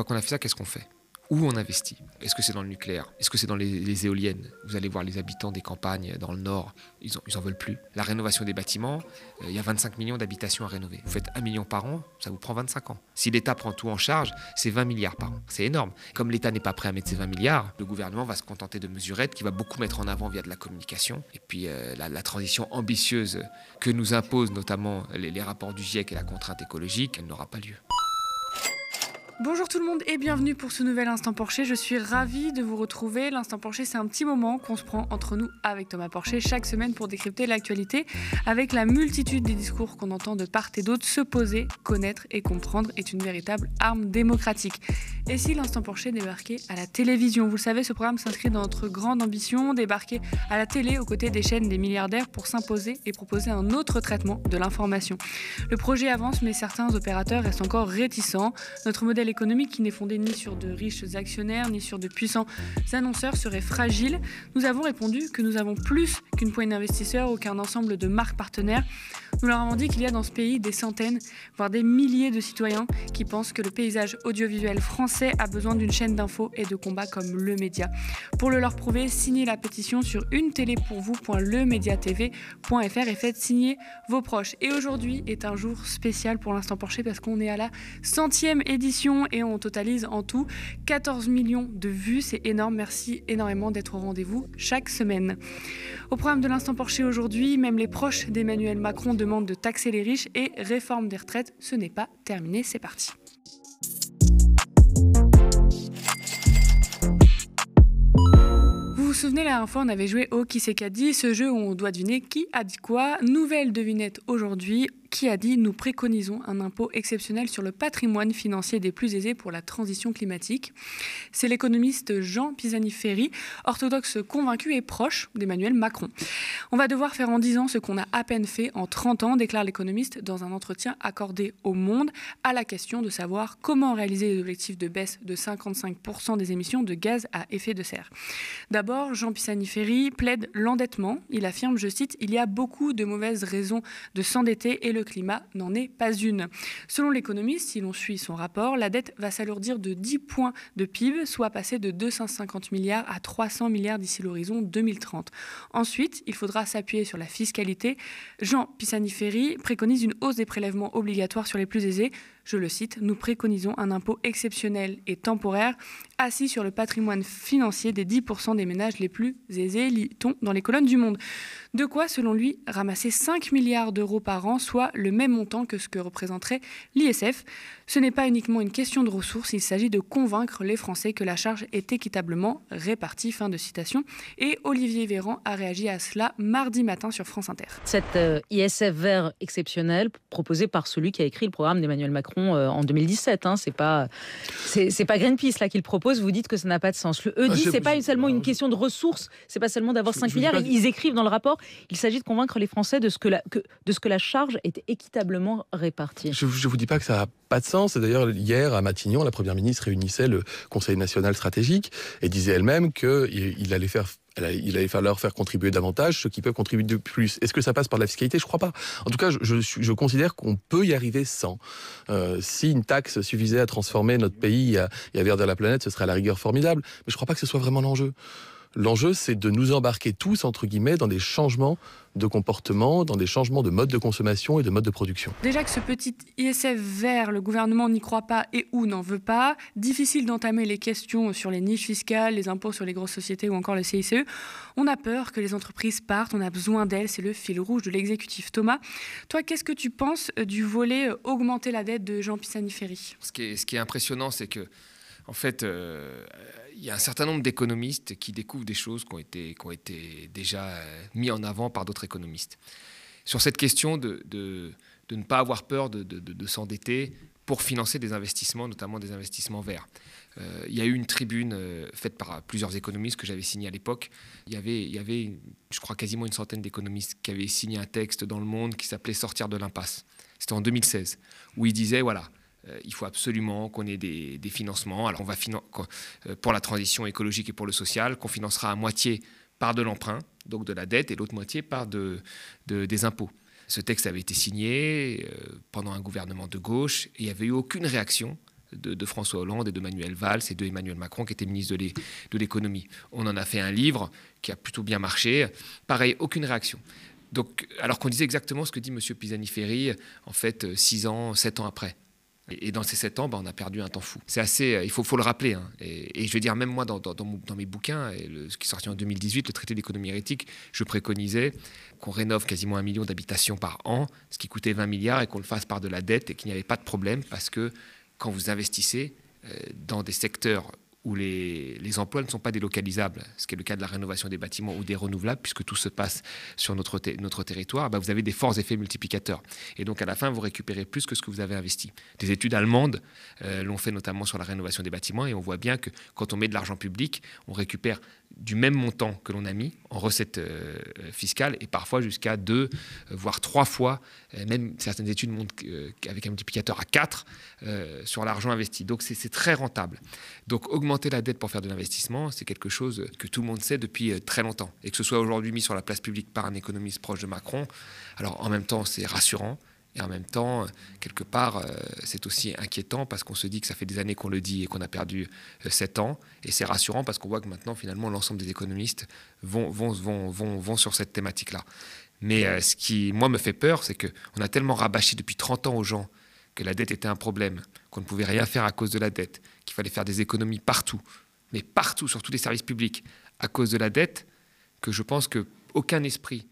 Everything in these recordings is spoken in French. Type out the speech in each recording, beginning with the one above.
fois qu'on a fait ça, qu'est-ce qu'on fait? Où on investit? Est-ce que c'est dans le nucléaire? Est-ce que c'est dans les, éoliennes? Vous allez voir les habitants des campagnes dans le nord, ils n'en veulent plus. La rénovation des bâtiments, euh, il y a 25 millions d'habitations à rénover. Vous faites 1 million par an, ça vous prend 25 ans. Si l'État prend tout en charge, c'est 20 milliards par an. C'est énorme. Comme l'État n'est pas prêt à mettre ces 20 milliards, le gouvernement va se contenter de mesurettes qui va beaucoup mettre en avant via de la communication. Et puis euh, la, transition ambitieuse que nous imposent notamment les, les rapports du GIEC et la contrainte écologique, elle n'aura pas lieu. Bonjour tout le monde et bienvenue pour ce nouvel Instant Porcher. Je suis ravie de vous retrouver. L'Instant Porcher, c'est un petit moment qu'on se prend entre nous avec Thomas Porcher chaque semaine pour décrypter l'actualité avec la multitude des discours qu'on entend de part et d'autre. Se poser, connaître et comprendre est une véritable arme démocratique. Et si l'Instant Porcher débarquait à la télévision? Vous le savez, ce programme s'inscrit dans notre grande ambition, débarquer à la télé aux côtés des chaînes des milliardaires pour s'imposer et proposer un autre traitement de l'information. Le projet avance, mais certains opérateurs restent encore réticents. Notre modèle économique qui n'est fondé ni sur de riches actionnaires, ni sur de puissants annonceurs serait fragile. Nous avons répondu que nous avons plus qu'une poignée d'investisseurs ou qu'un ensemble de marques partenaires. Nous leur avons dit qu'il y a dans ce pays des centaines, voire des milliers de citoyens qui pensent que le paysage audiovisuel français a besoin d'une chaîne d'infos et de combats comme le média. Pour le leur prouver, signez la pétition sur une télé-pour-vous.lemediatv.fr et faites signer vos proches. Et aujourd'hui est un jour spécial pour l'instant Porcher parce qu'on est à la centième édition et on totalise en tout 14 millions de vues. C'est énorme. Merci énormément d'être au rendez-vous chaque semaine. Au programme de l'instant Porcher aujourd'hui, même les proches d'Emmanuel Macron demande de taxer les riches et réforme des retraites. Ce n'est pas terminé, c'est parti. Vous vous souvenez, la dernière fois, on avait joué au Qui ce jeu où on doit deviner qui a dit quoi. Nouvelle devinette aujourd'hui, qui a dit Nous préconisons un impôt exceptionnel sur le patrimoine financier des plus aisés pour la transition climatique. C'est l'économiste Jean Pisani-Ferry, orthodoxe convaincu et proche d'Emmanuel Macron. On va devoir faire en 10 ans ce qu'on a à peine fait en 30 ans, déclare l'économiste dans un entretien accordé au Monde à la question de savoir comment réaliser les objectifs de baisse de 55% des émissions de gaz à effet de serre. D'abord, Jean Pisani-Ferry plaide l'endettement. Il affirme, je cite, Il y a beaucoup de mauvaises raisons de s'endetter et le climat n'en est pas une. Selon l'économiste, si l'on suit son rapport, la dette va s'alourdir de 10 points de PIB, soit passer de 250 milliards à 300 milliards d'ici l'horizon 2030. Ensuite, il faudra s'appuyer sur la fiscalité. Jean Pisani-Ferry préconise une hausse des prélèvements obligatoires sur les plus aisés je le cite, nous préconisons un impôt exceptionnel et temporaire assis sur le patrimoine financier des 10% des ménages les plus aisés, lit-on dans les colonnes du Monde. De quoi, selon lui, ramasser 5 milliards d'euros par an, soit le même montant que ce que représenterait l'ISF. Ce n'est pas uniquement une question de ressources, il s'agit de convaincre les Français que la charge est équitablement répartie. Fin de citation. Et Olivier Véran a réagi à cela mardi matin sur France Inter. Cette euh, ISF vert exceptionnel proposé par celui qui a écrit le programme d'Emmanuel Macron euh, en 2017. Hein. C'est pas, c'est pas Greenpeace là qu'il propose. Vous dites que ça n'a pas de sens. Le E dit c'est pas seulement une question de ressources. C'est pas seulement d'avoir 5 milliards. Ils écrivent dans le rapport. Il s'agit de convaincre les Français de ce que la, que, de ce que la charge est équitablement répartie. Je, ne vous dis pas que ça pas de sens. Et d'ailleurs, hier à Matignon, la première ministre réunissait le Conseil national stratégique et disait elle-même qu'il il allait faire il allait falloir faire contribuer davantage ceux qui peuvent contribuer de plus. Est-ce que ça passe par la fiscalité? Je crois pas. En tout cas, je, je, considère qu'on peut y arriver sans. Euh, si une taxe suffisait à transformer notre pays et à, verdir la planète, ce serait à la rigueur formidable. Mais je crois pas que ce soit vraiment l'enjeu. L'enjeu, c'est de nous embarquer tous, entre guillemets, dans des changements de comportement, dans des changements de mode de consommation et de mode de production. Déjà que ce petit ISF vert, le gouvernement n'y croit pas et ou n'en veut pas, difficile d'entamer les questions sur les niches fiscales, les impôts sur les grosses sociétés ou encore le CICE. On a peur que les entreprises partent, on a besoin d'elles, c'est le fil rouge de l'exécutif. Thomas, toi, qu'est-ce que tu penses du volet augmenter la dette de Jean Pisani-Ferry ce, ce qui est impressionnant, c'est que en fait, euh, il y a un certain nombre d'économistes qui découvrent des choses qui ont été, déjà euh, mis en avant par d'autres économistes. Sur cette question de, ne pas avoir peur de, de s'endetter pour financer des investissements, notamment des investissements verts. Euh, il y a eu une tribune faite par plusieurs économistes que j'avais signée à l'époque. Il y avait, il y avait, je crois, quasiment une centaine d'économistes qui avaient signé un texte dans le monde qui s'appelait Sortir de l'impasse. C'était en 2016, où ils disaient, voilà, il faut absolument qu'on ait des, financements. Alors on va euh, pour la transition écologique et pour le social, qu'on financera à moitié par de l'emprunt, donc de la dette, et l'autre moitié par de, des impôts. Ce texte avait été signé euh, pendant un gouvernement de gauche et il n'y avait eu aucune réaction de, François Hollande et de Manuel Valls et de Emmanuel Macron qui était ministre de l'économie. On en a fait un livre qui a plutôt bien marché. Pareil, aucune réaction. Donc, alors qu'on disait exactement ce que dit M. Pisani-Ferry, en fait, 6 ans, 7 ans après. Et dans ces sept ans, bah, on a perdu un temps fou. C'est assez, euh, il faut, le rappeler. Hein. Et, je veux dire, même moi, dans, dans, mes bouquins, et ce qui est sorti en 2018, le traité d'économie hérétique, je préconisais qu'on rénove quasiment un million d'habitations par an, ce qui coûtait 20 milliards, et qu'on le fasse par de la dette, et qu'il n'y avait pas de problème, parce que quand vous investissez euh, dans des secteurs où les, emplois ne sont pas délocalisables, ce qui est le cas de la rénovation des bâtiments ou des renouvelables, puisque tout se passe sur notre, notre territoire, bah vous avez des forts effets multiplicateurs. Et donc à la fin, vous récupérez plus que ce que vous avez investi. Des études allemandes euh, l'ont fait notamment sur la rénovation des bâtiments, et on voit bien que quand on met de l'argent public, on récupère du même montant que l'on a mis en recettes euh, fiscales et parfois jusqu'à deux, euh, voire trois fois, euh, même certaines études montrent qu'avec un multiplicateur à 4 sur l'argent investi. Donc c'est très rentable. Donc augmenter la dette pour faire de l'investissement, c'est quelque chose que tout le monde sait depuis très longtemps. Et que ce soit aujourd'hui mis sur la place publique par un économiste proche de Macron, alors en même temps c'est rassurant, et en même temps, quelque part, euh, c'est aussi inquiétant parce qu'on se dit que ça fait des années qu'on le dit et qu'on a perdu euh, sept ans. Et c'est rassurant parce qu'on voit que maintenant, finalement, l'ensemble des économistes vont, vont, vont, vont, vont sur cette thématique-là. Mais euh, ce qui, moi, me fait peur, c'est qu'on a tellement rabâché depuis 30 ans aux gens que la dette était un problème, qu'on ne pouvait rien faire à cause de la dette, qu'il fallait faire des économies partout, mais partout, sur tous les services publics, à cause de la dette, que je pense qu'aucun esprit,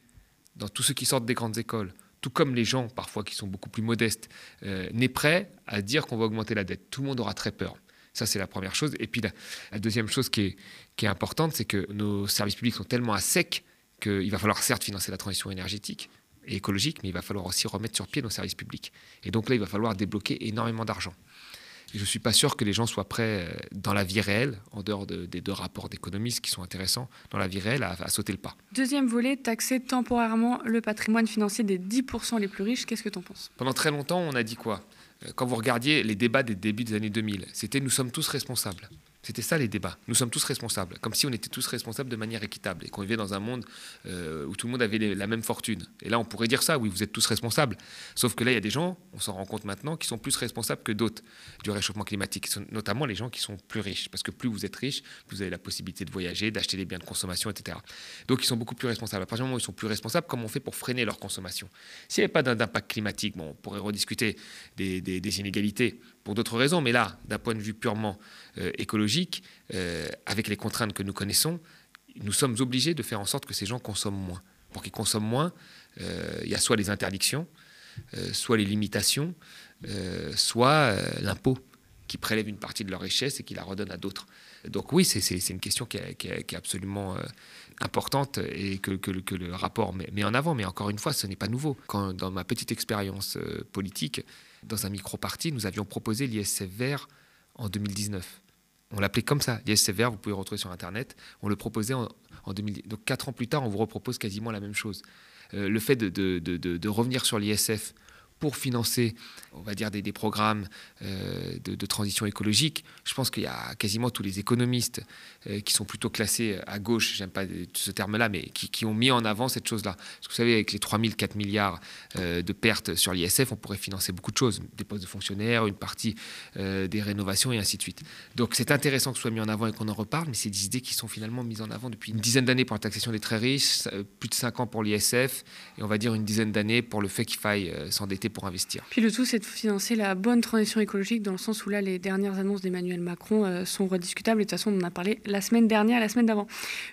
dans tous ceux qui sortent des grandes écoles, tout comme les gens parfois qui sont beaucoup plus modestes, euh, n'est prêt à dire qu'on va augmenter la dette. Tout le monde aura très peur. Ça, c'est la première chose. Et puis la, deuxième chose qui est, qui est importante, c'est que nos services publics sont tellement à sec qu'il va falloir certes financer la transition énergétique et écologique, mais il va falloir aussi remettre sur pied nos services publics. Et donc là, il va falloir débloquer énormément d'argent je ne suis pas sûr que les gens soient prêts, euh, dans la vie réelle, en dehors des deux rapports d'économistes qui sont intéressants, dans la vie réelle, à, sauter le pas. Deuxième volet, taxer temporairement le patrimoine financier des 10% les plus riches. Qu'est-ce que tu en penses? Pendant très longtemps, on a dit quoi? Euh, Quand vous regardiez les débats des débuts des années 2000, c'était nous sommes tous responsables. C'était ça les débats. Nous sommes tous responsables, comme si on était tous responsables de manière équitable et qu'on vivait dans un monde euh, où tout le monde avait la même fortune. Et là, on pourrait dire ça, oui, vous êtes tous responsables. Sauf que là, il y a des gens, on s'en rend compte maintenant, qui sont plus responsables que d'autres du réchauffement climatique, notamment les gens qui sont plus riches. Parce que plus vous êtes riche, plus vous avez la possibilité de voyager, d'acheter des biens de consommation, etc. Donc, ils sont beaucoup plus responsables. À partir du moment où ils sont plus responsables, comment on fait pour freiner leur consommation? S'il n'y avait pas d'impact climatique, bon, on pourrait rediscuter des, des inégalités pour d'autres raisons, mais là, d'un point de vue purement euh, écologique, euh, avec les contraintes que nous connaissons, nous sommes obligés de faire en sorte que ces gens consomment moins. Pour qu'ils consomment moins, euh, il y a soit les interdictions, soit les limitations, soit l'impôt qui prélève une partie de leur richesse et qui la redonne à d'autres. Donc oui, c'est une question qui est, absolument importante et que, le rapport met, en avant. Mais encore une fois, ce n'est pas nouveau. Dans ma petite expérience politique, dans un micro-parti, nous avions proposé l'ISF vert en 2019. On l'appelait comme ça, l'ISF vert, vous pouvez le retrouver sur Internet. On le proposait en, en 2010. Donc quatre ans plus tard, on vous repropose quasiment la même chose. Euh, le fait de revenir sur l'ISF pour financer, on va dire, des, programmes euh, de, transition écologique. Je pense qu'il y a quasiment tous les économistes euh, qui sont plutôt classés à gauche, j'aime pas ce terme-là, mais qui, ont mis en avant cette chose-là. Parce que vous savez, avec les 3 000, 4 milliards euh, de pertes sur l'ISF, on pourrait financer beaucoup de choses, des postes de fonctionnaires, une partie des rénovations et ainsi de suite. Donc c'est intéressant que ce soit mis en avant et qu'on en reparle, mais c'est des idées qui sont finalement mises en avant depuis une dizaine d'années pour la taxation des très riches, plus de 5 ans pour l'ISF, et on va dire une dizaine d'années pour le fait qu'il faille s'endetter pour investir. Puis le tout, c'est de financer la bonne transition écologique dans le sens où là, les dernières annonces d'Emmanuel Macron euh, sont rediscutables. Et de toute façon, on en a parlé la semaine dernière, la semaine d'avant.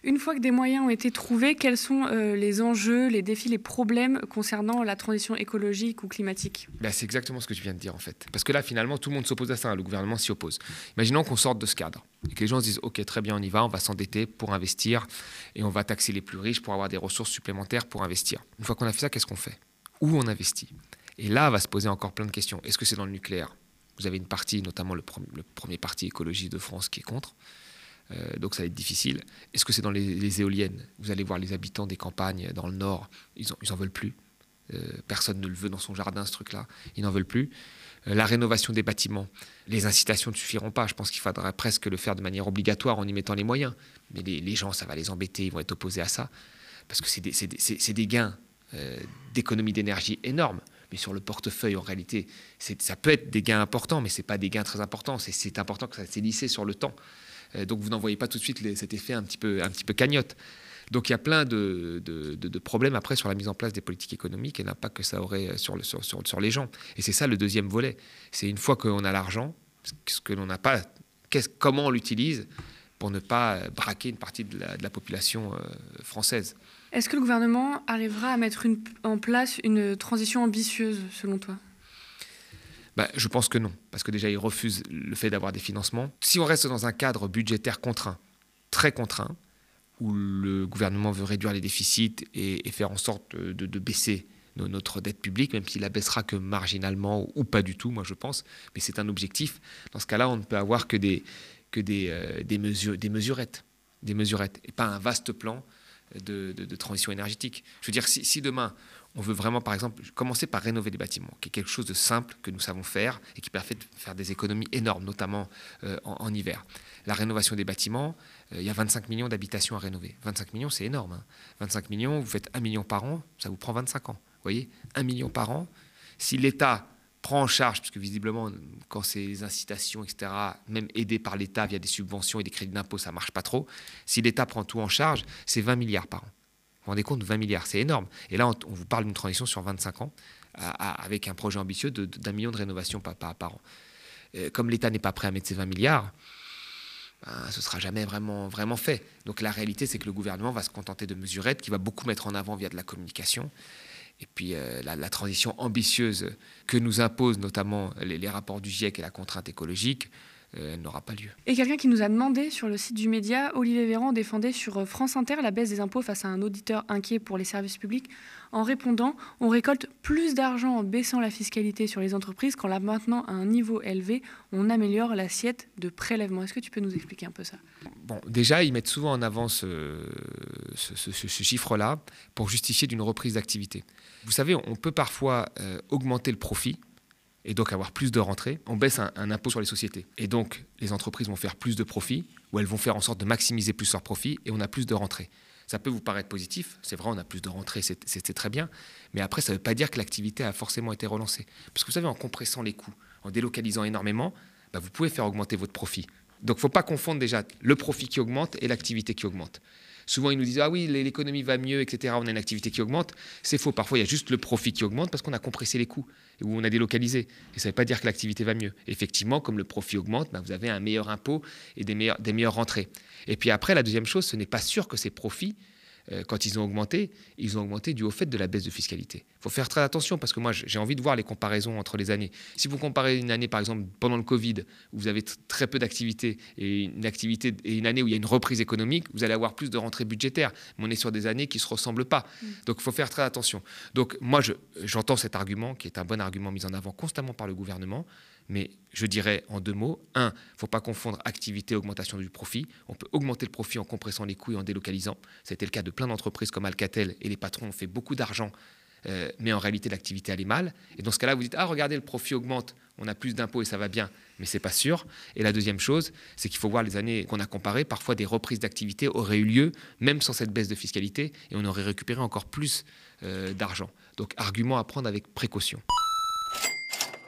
Une fois que des moyens ont été trouvés, quels sont euh, les enjeux, les défis, les problèmes concernant la transition écologique ou climatique? Ben, C'est exactement ce que tu viens de dire en fait. Parce que là, finalement, tout le monde s'oppose à ça. Hein. Le gouvernement s'y oppose. Imaginons qu'on sorte de ce cadre et que les gens se disent Ok, très bien, on y va, on va s'endetter pour investir et on va taxer les plus riches pour avoir des ressources supplémentaires pour investir. Une fois qu'on a fait ça, qu'est-ce qu'on fait? Où on investit? Et là, va se poser encore plein de questions. Est-ce que c'est dans le nucléaire? Vous avez une partie, notamment le, premier parti écologie de France, qui est contre. Euh, donc ça va être difficile. Est-ce que c'est dans les, éoliennes? Vous allez voir les habitants des campagnes dans le nord, ils n'en en veulent plus. Euh, personne ne le veut dans son jardin, ce truc-là. Ils n'en veulent plus. Euh, la rénovation des bâtiments, les incitations ne suffiront pas. Je pense qu'il faudrait presque le faire de manière obligatoire en y mettant les moyens. Mais les, gens, ça va les embêter, ils vont être opposés à ça. Parce que c'est des, gains d'économie d'énergie énormes mais sur le portefeuille, en réalité, ça peut être des gains importants, mais ce n'est pas des gains très importants. C'est important que ça s'est lissé sur le temps. Euh, donc vous n'en voyez pas tout de suite cet effet un petit peu, un petit peu cagnotte. Donc il y a plein de, problèmes après sur la mise en place des politiques économiques et l'impact que ça aurait sur, le, sur, sur, les gens. Et c'est ça le deuxième volet. C'est une fois qu'on a l'argent, ce que l'on n'a pas, comment on l'utilise pour ne pas braquer une partie de la, population euh, française. Est-ce que le gouvernement arrivera à mettre en place une transition ambitieuse, selon toi? Bah, je pense que non, parce que déjà, il refuse le fait d'avoir des financements. Si on reste dans un cadre budgétaire contraint, très contraint, où le gouvernement veut réduire les déficits et, faire en sorte de, baisser notre dette publique, même s'il la baissera que marginalement ou pas du tout, moi je pense, mais c'est un objectif. Dans ce cas-là, on ne peut avoir que des, euh, mesurettes, des mesurettes, et pas un vaste plan de, transition énergétique. Je veux dire, si, demain, on veut vraiment, par exemple, commencer par rénover des bâtiments, qui est quelque chose de simple que nous savons faire et qui permet de faire des économies énormes, notamment euh, en, hiver. La rénovation des bâtiments, euh, il y a 25 millions d'habitations à rénover. 25 millions, c'est énorme. 25 hein. millions, vous faites 1 million par an, ça vous prend 25 ans. Vous voyez? 1 million par an. Si l'État prend en charge, puisque visiblement, quand ces incitations, etc., même aidées par l'État via des subventions et des crédits d'impôt, ça marche pas trop. Si l'État prend tout en charge, c'est 20 milliards par an. Vous vous rendez compte, 20 milliards, c'est énorme. Et là, on, vous parle d'une transition sur 25 ans, avec un projet ambitieux d'un million de rénovations par, par, an. Comme l'État n'est pas prêt à mettre ces 20 milliards, ben, ce sera jamais vraiment, vraiment fait. Donc la réalité, c'est que le gouvernement va se contenter de mesurettes, qui va beaucoup mettre en avant via de la communication. Et puis euh, la, transition ambitieuse que nous imposent notamment les, rapports du GIEC et la contrainte écologique, euh, n'aura pas lieu. Et quelqu'un qui nous a demandé sur le site du média, Olivier Véran défendait sur euh, France Inter la baisse des impôts face à un auditeur inquiet pour les services publics en répondant on récolte plus d'argent en baissant la fiscalité sur les entreprises qu'en la maintenant à un niveau élevé, on améliore l'assiette de prélèvement. Est-ce que tu peux nous expliquer un peu ça? Bon, déjà, ils mettent souvent en avant ce, chiffre-là pour justifier d'une reprise d'activité. Vous savez, on peut parfois euh, augmenter le profit et donc avoir plus de rentrées, on baisse un, impôt sur les sociétés. Et donc, les entreprises vont faire plus de profits, ou elles vont faire en sorte de maximiser plus leurs profits, et on a plus de rentrées. Ça peut vous paraître positif, c'est vrai, on a plus de rentrées, c'est très bien, mais après, ça ne veut pas dire que l'activité a forcément été relancée. Parce que vous savez, en compressant les coûts, en délocalisant énormément, bah, vous pouvez faire augmenter votre profit. Donc, il ne faut pas confondre déjà le profit qui augmente et l'activité qui augmente. Souvent, ils nous disent Ah oui, l'économie va mieux, etc. On a une activité qui augmente. C'est faux. Parfois, il y a juste le profit qui augmente parce qu'on a compressé les coûts ou on a délocalisé. Et ça ne veut pas dire que l'activité va mieux. Effectivement, comme le profit augmente, ben, vous avez un meilleur impôt et des, meilleurs, des meilleures rentrées. Et puis après, la deuxième chose, ce n'est pas sûr que ces profits quand ils ont augmenté, ils ont augmenté du au fait de la baisse de fiscalité. Il faut faire très attention parce que moi, j'ai envie de voir les comparaisons entre les années. Si vous comparez une année, par exemple, pendant le Covid, où vous avez très peu d'activité et une activité et une année où il y a une reprise économique, vous allez avoir plus de rentrées budgétaires. Mais on est sur des années qui ne se ressemblent pas. Mm. Donc, il faut faire très attention. Donc, moi, j'entends cet argument qui est un bon argument mis en avant constamment par le gouvernement. Mais je dirais en deux mots, un, il ne faut pas confondre activité et augmentation du profit. On peut augmenter le profit en compressant les coûts et en délocalisant. C'était le cas de plein d'entreprises comme Alcatel et les patrons ont fait beaucoup d'argent, euh, mais en réalité l'activité allait mal. Et dans ce cas-là, vous dites, ah regardez, le profit augmente, on a plus d'impôts et ça va bien, mais c'est pas sûr. Et la deuxième chose, c'est qu'il faut voir les années qu'on a comparées. Parfois, des reprises d'activité auraient eu lieu, même sans cette baisse de fiscalité, et on aurait récupéré encore plus euh, d'argent. Donc, argument à prendre avec précaution.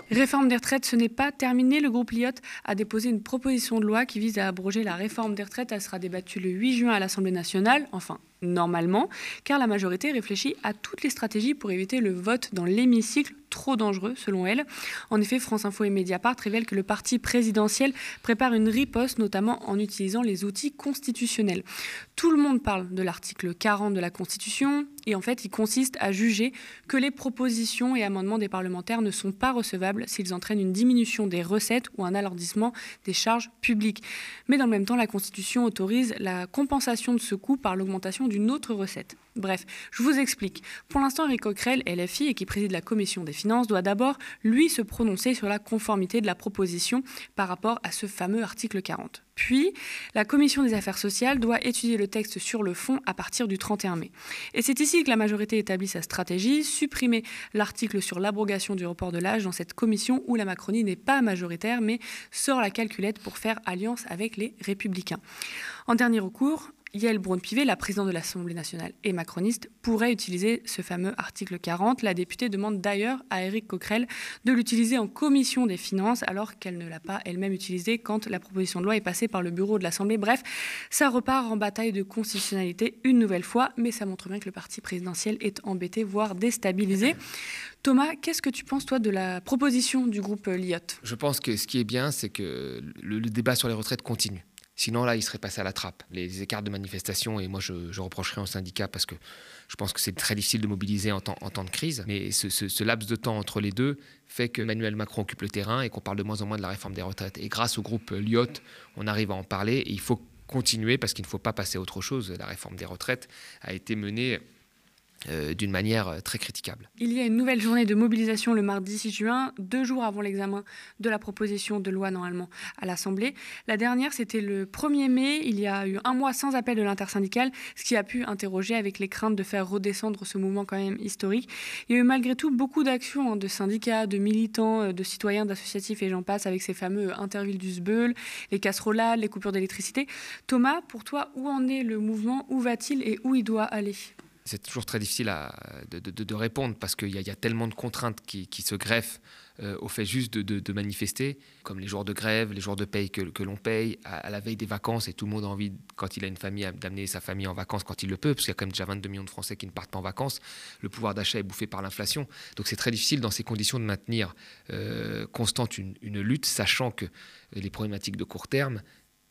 Réforme des retraites, ce n'est pas terminé. Le groupe Lyotte a déposé une proposition de loi qui vise à abroger la réforme des retraites. Elle sera débattue le 8 juin à l'Assemblée nationale, enfin normalement, car la majorité réfléchit à toutes les stratégies pour éviter le vote dans l'hémicycle trop dangereux, selon elle. En effet, France Info et Mediapart révèlent que le parti présidentiel prépare une riposte, notamment en utilisant les outils constitutionnels. Tout le monde parle de l'article 40 de la Constitution, et en fait, il consiste à juger que les propositions et amendements des parlementaires ne sont pas recevables s'ils entraînent une diminution des recettes ou un alourdissement des charges publiques. Mais dans le même temps, la Constitution autorise la compensation de ce coût par l'augmentation d'une autre recette. Bref, je vous explique. Pour l'instant, Eric Coquerel, LFI, et qui préside la commission des finances, doit d'abord, lui, se prononcer sur la conformité de la proposition par rapport à ce fameux article 40. Puis, la commission des affaires sociales doit étudier le texte sur le fond à partir du 31 mai. Et c'est ici que la majorité établit sa stratégie, supprimer l'article sur l'abrogation du report de l'âge dans cette commission où la Macronie n'est pas majoritaire, mais sort la calculette pour faire alliance avec les républicains. En dernier recours, Yael Braun-Pivet, la présidente de l'Assemblée nationale et macroniste, pourrait utiliser ce fameux article 40. La députée demande d'ailleurs à Éric Coquerel de l'utiliser en commission des finances alors qu'elle ne l'a pas elle-même utilisé quand la proposition de loi est passée par le bureau de l'Assemblée. Bref, ça repart en bataille de constitutionnalité une nouvelle fois, mais ça montre bien que le parti présidentiel est embêté, voire déstabilisé. Thomas, qu'est-ce que tu penses, toi, de la proposition du groupe Lyot? Je pense que ce qui est bien, c'est que le, débat sur les retraites continue. Sinon, là, il serait passé à la trappe. Les écarts de manifestation, et moi, je, reprocherais au syndicat parce que je pense que c'est très difficile de mobiliser en temps, de crise. Mais ce, laps de temps entre les deux fait que Emmanuel Macron occupe le terrain et qu'on parle de moins en moins de la réforme des retraites. Et grâce au groupe Lyot, on arrive à en parler. Et il faut continuer parce qu'il ne faut pas passer à autre chose. La réforme des retraites a été menée euh, d'une manière euh, très critiquable. Il y a une nouvelle journée de mobilisation le mardi 6 juin, deux jours avant l'examen de la proposition de loi normalement à l'Assemblée. La dernière, c'était le 1er mai. Il y a eu un mois sans appel de l'intersyndicale, ce qui a pu interroger avec les craintes de faire redescendre ce mouvement quand même historique. Il y a eu malgré tout beaucoup d'actions hein, de syndicats, de militants, euh, de citoyens, d'associatifs et j'en passe avec ces fameux intervilles du Sbeul, les casserolades, les coupures d'électricité. Thomas, pour toi, où en est le mouvement? Où va-t-il et où il doit aller? C'est toujours très difficile de, répondre parce qu'il y, a tellement de contraintes qui, se greffent euh, au fait juste de, manifester, comme les jours de grève, les jours de paye que, l'on paye, à, la veille des vacances, et tout le monde a envie, quand il a une famille, d'amener sa famille en vacances quand il le peut, parce qu'il y a quand même déjà 22 millions de Français qui ne partent pas en vacances. Le pouvoir d'achat est bouffé par l'inflation. Donc c'est très difficile dans ces conditions de maintenir euh, constante une, une lutte, sachant que les problématiques de court terme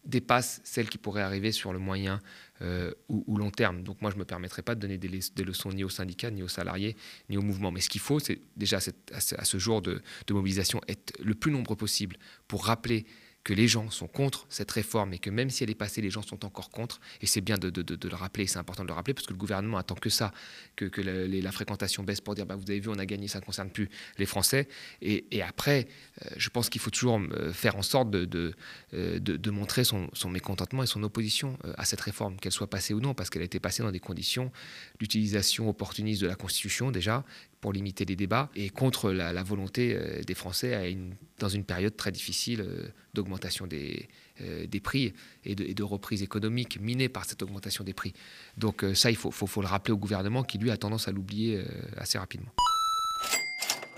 dépassent celles qui pourraient arriver sur le moyen euh, ou, long terme. Donc moi, je ne me permettrai pas de donner des, leçons ni aux syndicats, ni aux salariés, ni au mouvement. Mais ce qu'il faut, c'est déjà à ce, jour de, de mobilisation être le plus nombreux possible pour rappeler que les gens sont contre cette réforme et que même si elle est passée, les gens sont encore contre. Et c'est bien de, le rappeler, c'est important de le rappeler parce que le gouvernement attend que ça, que, la, fréquentation baisse pour dire bah, vous avez vu, on a gagné, ça ne concerne plus les Français. Et, après, euh, je pense qu'il faut toujours euh, faire en sorte euh, de, montrer son, mécontentement et son opposition à cette réforme, qu'elle soit passée ou non, parce qu'elle a été passée dans des conditions d'utilisation opportuniste de la Constitution déjà, pour limiter les débats et contre la, volonté euh, des Français dans une période très difficile euh, d'augmentation des, euh, prix et de, reprise économique minée par cette augmentation des prix. Donc ça, il faut, le rappeler au gouvernement qui, lui, a tendance à l'oublier assez rapidement.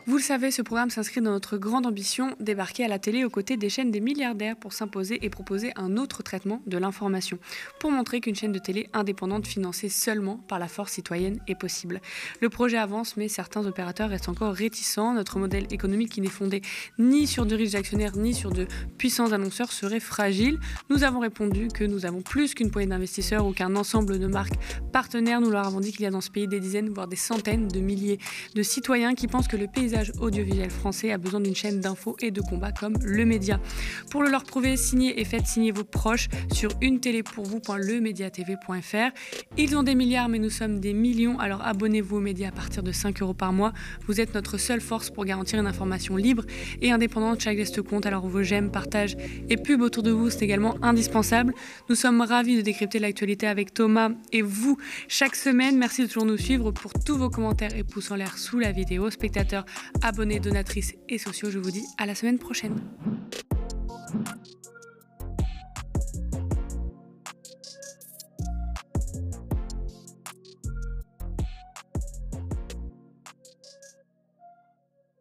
Vous le savez, ce programme s'inscrit dans notre grande ambition, débarquer à la télé aux côtés des chaînes des milliardaires pour s'imposer et proposer un autre traitement de l'information, pour montrer qu'une chaîne de télé indépendante financée seulement par la force citoyenne est possible. Le projet avance, mais certains opérateurs restent encore réticents. Notre modèle économique qui n'est fondé ni sur de riches actionnaires ni sur de puissants annonceurs serait fragile. Nous avons répondu que nous avons plus qu'une poignée d'investisseurs ou qu'un ensemble de marques partenaires. Nous leur avons dit qu'il y a dans ce pays des dizaines, voire des centaines de milliers de citoyens qui pensent que le paysage audiovisuel français a besoin d'une chaîne d'infos et de combat comme le média. Pour le leur prouver, signez et faites signer vos proches sur une télé pour vous.lemediatv.fr. Ils ont des milliards, mais nous sommes des millions, alors abonnez-vous aux médias à partir de 5 euros par mois. Vous êtes notre seule force pour garantir une information libre et indépendante. Chaque geste compte, alors vos j'aime, partages et pubs autour de vous, c'est également indispensable. Nous sommes ravis de décrypter l'actualité avec Thomas et vous chaque semaine. Merci de toujours nous suivre pour tous vos commentaires et pouces en l'air sous la vidéo. Spectateurs, abonnés, donatrices et sociaux. Je vous dis à la semaine prochaine.